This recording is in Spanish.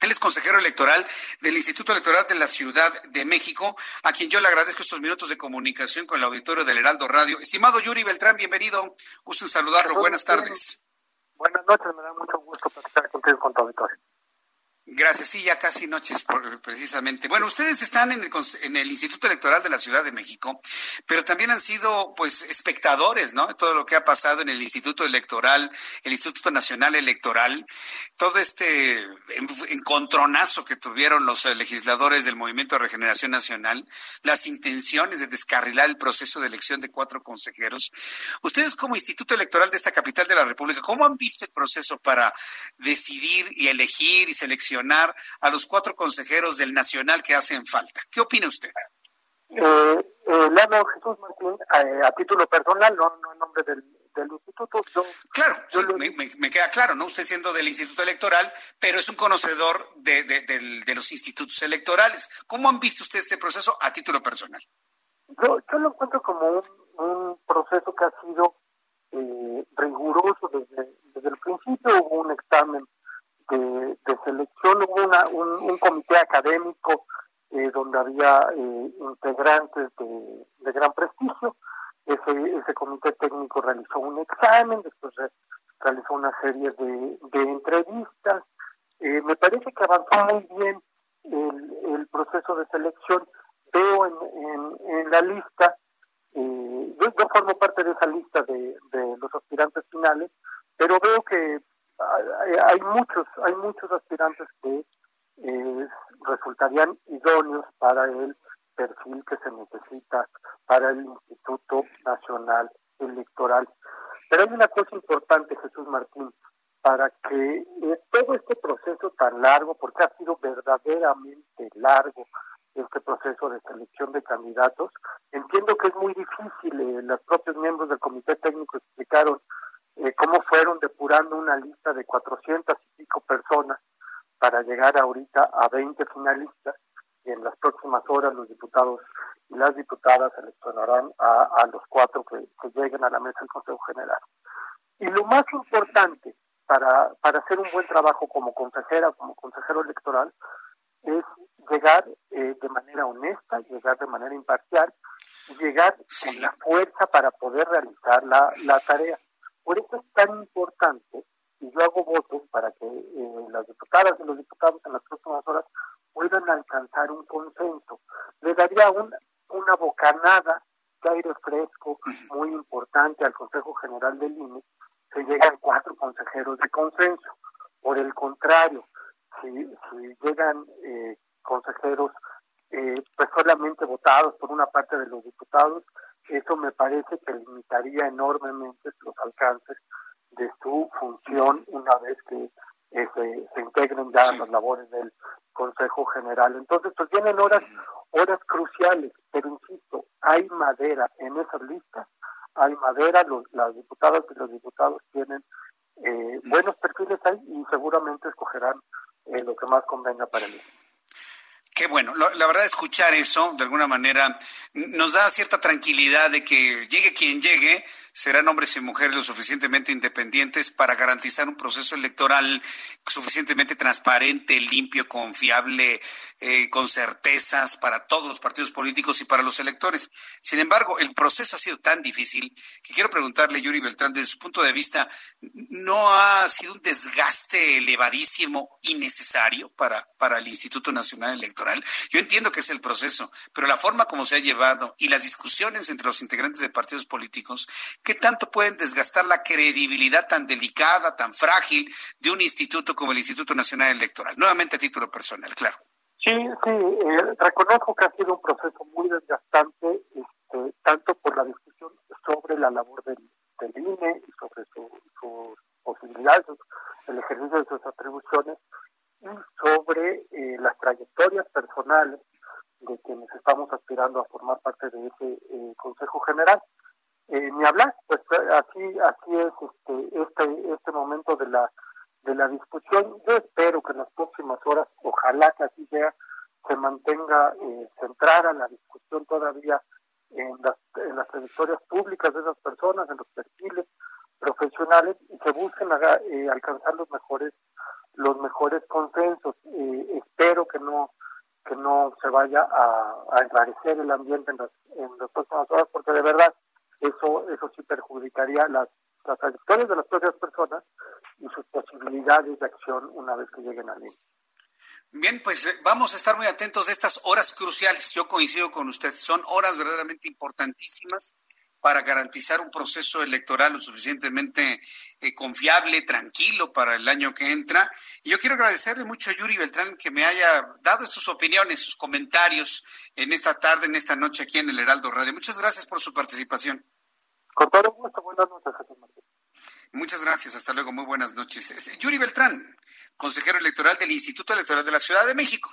Él es consejero electoral del Instituto Electoral de la Ciudad de México, a quien yo le agradezco estos minutos de comunicación con el auditorio del Heraldo Radio. Estimado Yuri Beltrán, bienvenido. Gusto en saludarlo. Buenas tardes. Buenas noches, me da mucho gusto platicar contigo con tu auditorio. Gracias, sí, ya casi noches precisamente. Bueno, ustedes están en el, en el, Instituto Electoral de la Ciudad de México, pero también han sido pues espectadores, ¿no? Todo lo que ha pasado en el Instituto Electoral, el Instituto Nacional Electoral, todo este encontronazo que tuvieron los legisladores del Movimiento de Regeneración Nacional, las intenciones de descarrilar el proceso de elección de cuatro consejeros. Ustedes como Instituto Electoral de esta capital de la República, ¿cómo han visto el proceso para decidir y elegir y seleccionar a los cuatro consejeros del Nacional que hacen falta. ¿Qué opina usted? Eh, eh, Jesús Martín eh, a título personal, no, no en nombre del, del instituto. claro, me, queda claro, ¿no? Usted siendo del Instituto Electoral, pero es un conocedor de, de, los institutos electorales. ¿Cómo han visto usted este proceso a título personal? Yo, yo lo encuentro como un, un proceso que ha sido eh, riguroso desde, desde el principio. Hubo un examen de, selección, hubo una, un, comité académico eh, donde había eh, integrantes de, gran prestigio. Ese, comité técnico realizó un examen, después realizó una serie de, entrevistas. Eh, me parece que avanzó muy bien el, el proceso de selección. Veo en, en, la lista, yo, yo, formo parte de esa lista de, de los aspirantes finales, pero veo que hay, muchos, hay muchos aspirantes que eh, resultarían idóneos para el perfil que se necesita para el Instituto Nacional Electoral. Pero hay una cosa importante, Jesús Martín, para que eh, todo este proceso tan largo, porque ha sido verdaderamente largo este proceso de selección de candidatos, entiendo que es muy difícil, eh, los propios miembros del comité técnico explicaron eh, cómo fueron depurando una lista de 400 y pico personas para llegar ahorita a 20 finalistas y en las próximas horas los diputados y las diputadas seleccionarán a, los cuatro que, lleguen a la mesa del Consejo General. Y lo más importante para, para hacer un buen trabajo como consejera, como consejero electoral, es llegar eh, de manera honesta, llegar de manera imparcial, llegar con la fuerza para poder realizar la, la tarea. Por eso es tan importante, y yo hago votos para que eh, las diputadas y los diputados en las próximas horas puedan alcanzar un consenso. Le daría una bocanada de aire fresco muy importante al Consejo General del INE, se llegan cuatro consejeros de consenso. Por el contrario, si, llegan eh, consejeros eh, pues solamente votados por una parte de los diputados, eso me parece que limitaría enormemente los alcances de su función una vez que eh, se, integren ya las labores del Consejo General. Entonces, pues vienen horas, horas cruciales, pero insisto, hay madera en esas listas, hay madera, los, las diputadas y los diputados tienen eh, buenos perfiles ahí y seguramente escogerán eh, lo que más convenga para ellos. Qué bueno. La verdad, escuchar eso, de alguna manera, nos da cierta tranquilidad de que llegue quien llegue, serán hombres y mujeres lo suficientemente independientes para garantizar un proceso electoral suficientemente transparente, limpio, confiable, eh, con certezas para todos los partidos políticos y para los electores. Sin embargo, el proceso ha sido tan difícil que quiero preguntarle, Yuri Beltrán, desde su punto de vista, ¿no ha sido un desgaste elevadísimo, innecesario para, para el Instituto Nacional Electoral? Yo entiendo que es el proceso, pero la forma como se ha llevado y las discusiones entre los integrantes de partidos políticos, ¿qué tanto pueden desgastar la credibilidad tan delicada, tan frágil de un instituto como el Instituto Nacional Electoral. Nuevamente a título personal, claro. Sí, sí, eh, reconozco que ha sido un proceso muy desgastante, este, tanto por la discusión sobre la labor del, INE y sobre sus posibilidades, el ejercicio de sus atribuciones y sobre eh, las trayectorias personales aspirando a formar parte de ese eh, Consejo General. Eh, ni hablar, pues así así es este este este momento de la de la discusión. Yo espero que en las próximas horas, ojalá que así sea, se mantenga eh, centrada la discusión todavía en las, en las trayectorias públicas de esas personas, en los perfiles profesionales y que busquen eh, alcanzar los mejores los mejores consensos. Eh, espero que no que no se vaya a, a enrarecer el ambiente en las, en las próximas horas, porque de verdad eso eso sí perjudicaría las, las trayectorias de las propias personas y sus posibilidades de acción una vez que lleguen al límite. Bien, pues eh, vamos a estar muy atentos de estas horas cruciales. Yo coincido con usted, son horas verdaderamente importantísimas para garantizar un proceso electoral lo suficientemente eh, confiable, tranquilo para el año que entra. Y yo quiero agradecerle mucho a Yuri Beltrán que me haya dado sus opiniones, sus comentarios en esta tarde, en esta noche aquí en el Heraldo Radio. Muchas gracias por su participación. Con todo gusto, buenas noches, Jesús Martín. Muchas gracias, hasta luego, muy buenas noches. Yuri Beltrán, consejero electoral del Instituto Electoral de la Ciudad de México.